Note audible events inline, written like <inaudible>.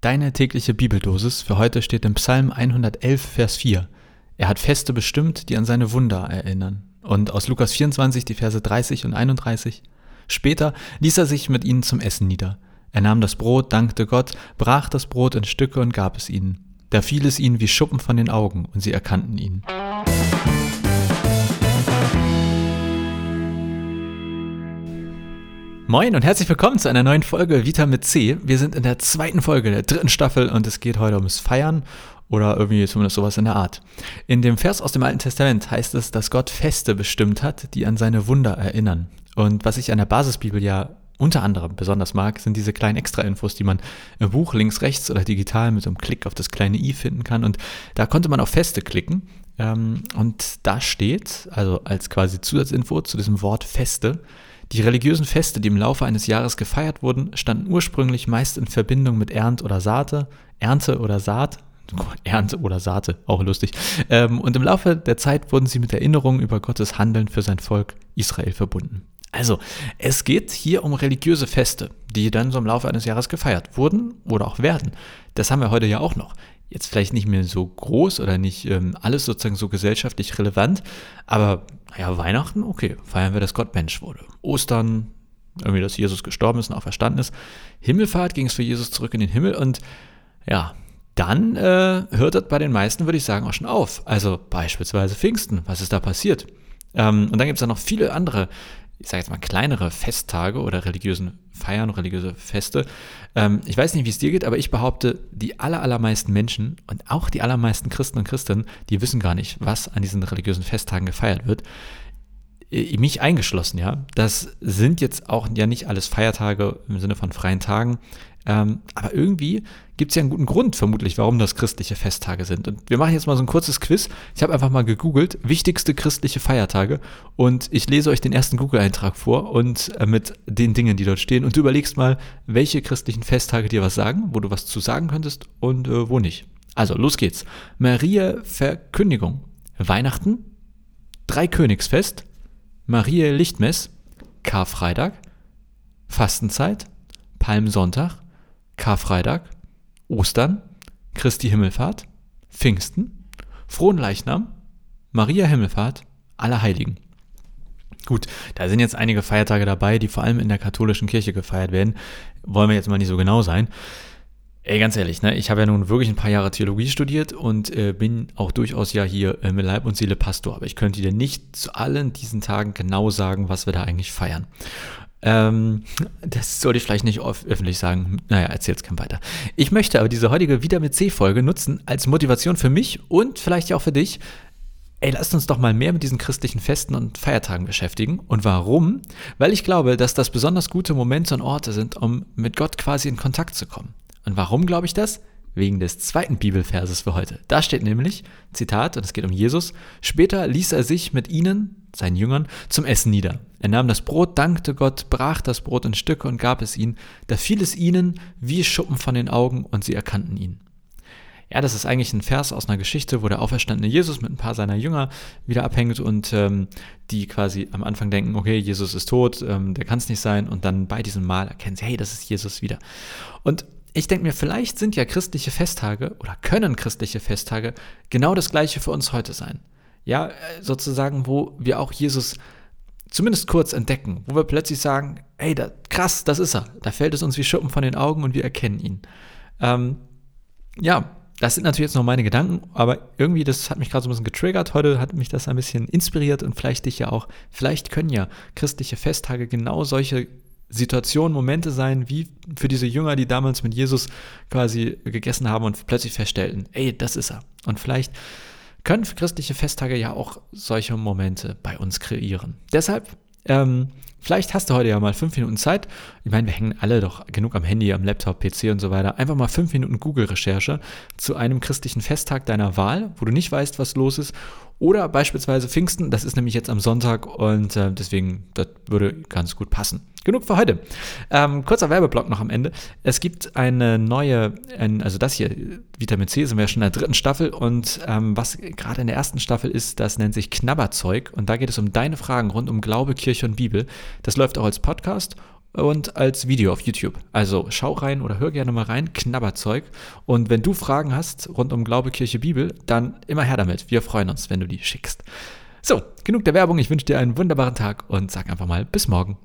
Deine tägliche Bibeldosis für heute steht im Psalm 111, Vers 4. Er hat Feste bestimmt, die an seine Wunder erinnern. Und aus Lukas 24, die Verse 30 und 31. Später ließ er sich mit ihnen zum Essen nieder. Er nahm das Brot, dankte Gott, brach das Brot in Stücke und gab es ihnen. Da fiel es ihnen wie Schuppen von den Augen und sie erkannten ihn. Moin und herzlich willkommen zu einer neuen Folge Vita mit C. Wir sind in der zweiten Folge der dritten Staffel und es geht heute ums Feiern oder irgendwie zumindest sowas in der Art. In dem Vers aus dem Alten Testament heißt es, dass Gott Feste bestimmt hat, die an seine Wunder erinnern. Und was ich an der Basisbibel ja unter anderem besonders mag, sind diese kleinen Extra-Infos, die man im Buch links, rechts oder digital mit so einem Klick auf das kleine i finden kann. Und da konnte man auf Feste klicken. Ähm, und da steht, also als quasi Zusatzinfo zu diesem Wort Feste, die religiösen Feste, die im Laufe eines Jahres gefeiert wurden, standen ursprünglich meist in Verbindung mit Ernte oder Saate, Ernte oder Saat, <laughs> Ernte oder Saate, auch lustig. Ähm, und im Laufe der Zeit wurden sie mit Erinnerungen über Gottes Handeln für sein Volk Israel verbunden. Also, es geht hier um religiöse Feste, die dann so im Laufe eines Jahres gefeiert wurden oder auch werden. Das haben wir heute ja auch noch jetzt vielleicht nicht mehr so groß oder nicht ähm, alles sozusagen so gesellschaftlich relevant, aber ja, Weihnachten, okay, feiern wir, dass Gott Mensch wurde. Ostern, irgendwie, dass Jesus gestorben ist und auch verstanden ist. Himmelfahrt ging es für Jesus zurück in den Himmel und ja, dann äh, hört das bei den meisten, würde ich sagen, auch schon auf. Also beispielsweise Pfingsten, was ist da passiert? Ähm, und dann gibt es da noch viele andere ich sage jetzt mal, kleinere Festtage oder religiösen Feiern, religiöse Feste. Ähm, ich weiß nicht, wie es dir geht, aber ich behaupte, die aller, allermeisten Menschen und auch die allermeisten Christen und Christinnen, die wissen gar nicht, was an diesen religiösen Festtagen gefeiert wird. Mich eingeschlossen, ja. Das sind jetzt auch ja nicht alles Feiertage im Sinne von freien Tagen, ähm, aber irgendwie gibt es ja einen guten Grund, vermutlich, warum das christliche Festtage sind. Und wir machen jetzt mal so ein kurzes Quiz. Ich habe einfach mal gegoogelt, wichtigste christliche Feiertage. Und ich lese euch den ersten Google-Eintrag vor und äh, mit den Dingen, die dort stehen. Und du überlegst mal, welche christlichen Festtage dir was sagen, wo du was zu sagen könntest und äh, wo nicht. Also, los geht's. Maria Verkündigung. Weihnachten. Dreikönigsfest. Maria Lichtmess. Karfreitag. Fastenzeit. Palmsonntag. Karfreitag, Ostern, Christi Himmelfahrt, Pfingsten, Frohen Leichnam, Maria Himmelfahrt, Allerheiligen. Gut, da sind jetzt einige Feiertage dabei, die vor allem in der katholischen Kirche gefeiert werden. Wollen wir jetzt mal nicht so genau sein. Ey, ganz ehrlich, ne, ich habe ja nun wirklich ein paar Jahre Theologie studiert und äh, bin auch durchaus ja hier äh, mit Leib und Seele Pastor, aber ich könnte dir nicht zu allen diesen Tagen genau sagen, was wir da eigentlich feiern. Ähm, das sollte ich vielleicht nicht öffentlich sagen. Naja, erzähl's kein weiter. Ich möchte aber diese heutige Wieder mit C-Folge nutzen als Motivation für mich und vielleicht auch für dich. Ey, lasst uns doch mal mehr mit diesen christlichen Festen und Feiertagen beschäftigen. Und warum? Weil ich glaube, dass das besonders gute Momente und Orte sind, um mit Gott quasi in Kontakt zu kommen. Und warum glaube ich das? wegen des zweiten Bibelverses für heute. Da steht nämlich, Zitat, und es geht um Jesus, später ließ er sich mit ihnen, seinen Jüngern, zum Essen nieder. Er nahm das Brot, dankte Gott, brach das Brot in Stücke und gab es ihnen. Da fiel es ihnen wie Schuppen von den Augen und sie erkannten ihn. Ja, das ist eigentlich ein Vers aus einer Geschichte, wo der auferstandene Jesus mit ein paar seiner Jünger wieder abhängt und ähm, die quasi am Anfang denken, okay, Jesus ist tot, ähm, der kann es nicht sein und dann bei diesem Mal erkennen sie, hey, das ist Jesus wieder. Und ich denke mir, vielleicht sind ja christliche Festtage oder können christliche Festtage genau das gleiche für uns heute sein. Ja, äh, sozusagen, wo wir auch Jesus zumindest kurz entdecken, wo wir plötzlich sagen, ey, da, krass, das ist er. Da fällt es uns wie Schuppen von den Augen und wir erkennen ihn. Ähm, ja, das sind natürlich jetzt noch meine Gedanken, aber irgendwie, das hat mich gerade so ein bisschen getriggert. Heute hat mich das ein bisschen inspiriert und vielleicht dich ja auch. Vielleicht können ja christliche Festtage genau solche Situationen, Momente sein, wie für diese Jünger, die damals mit Jesus quasi gegessen haben und plötzlich feststellten, ey, das ist er. Und vielleicht können christliche Festtage ja auch solche Momente bei uns kreieren. Deshalb, ähm, vielleicht hast du heute ja mal fünf Minuten Zeit. Ich meine, wir hängen alle doch genug am Handy, am Laptop, PC und so weiter. Einfach mal fünf Minuten Google-Recherche zu einem christlichen Festtag deiner Wahl, wo du nicht weißt, was los ist oder beispielsweise Pfingsten, das ist nämlich jetzt am Sonntag und äh, deswegen, das würde ganz gut passen. Genug für heute. Ähm, kurzer Werbeblock noch am Ende. Es gibt eine neue, ein, also das hier, Vitamin C, sind wir schon in der dritten Staffel und ähm, was gerade in der ersten Staffel ist, das nennt sich Knabberzeug und da geht es um deine Fragen rund um Glaube, Kirche und Bibel. Das läuft auch als Podcast und als Video auf YouTube. Also schau rein oder hör gerne mal rein, Knabberzeug. Und wenn du Fragen hast rund um Glaube, Kirche, Bibel, dann immer her damit. Wir freuen uns, wenn du die schickst. So, genug der Werbung. Ich wünsche dir einen wunderbaren Tag und sag einfach mal bis morgen.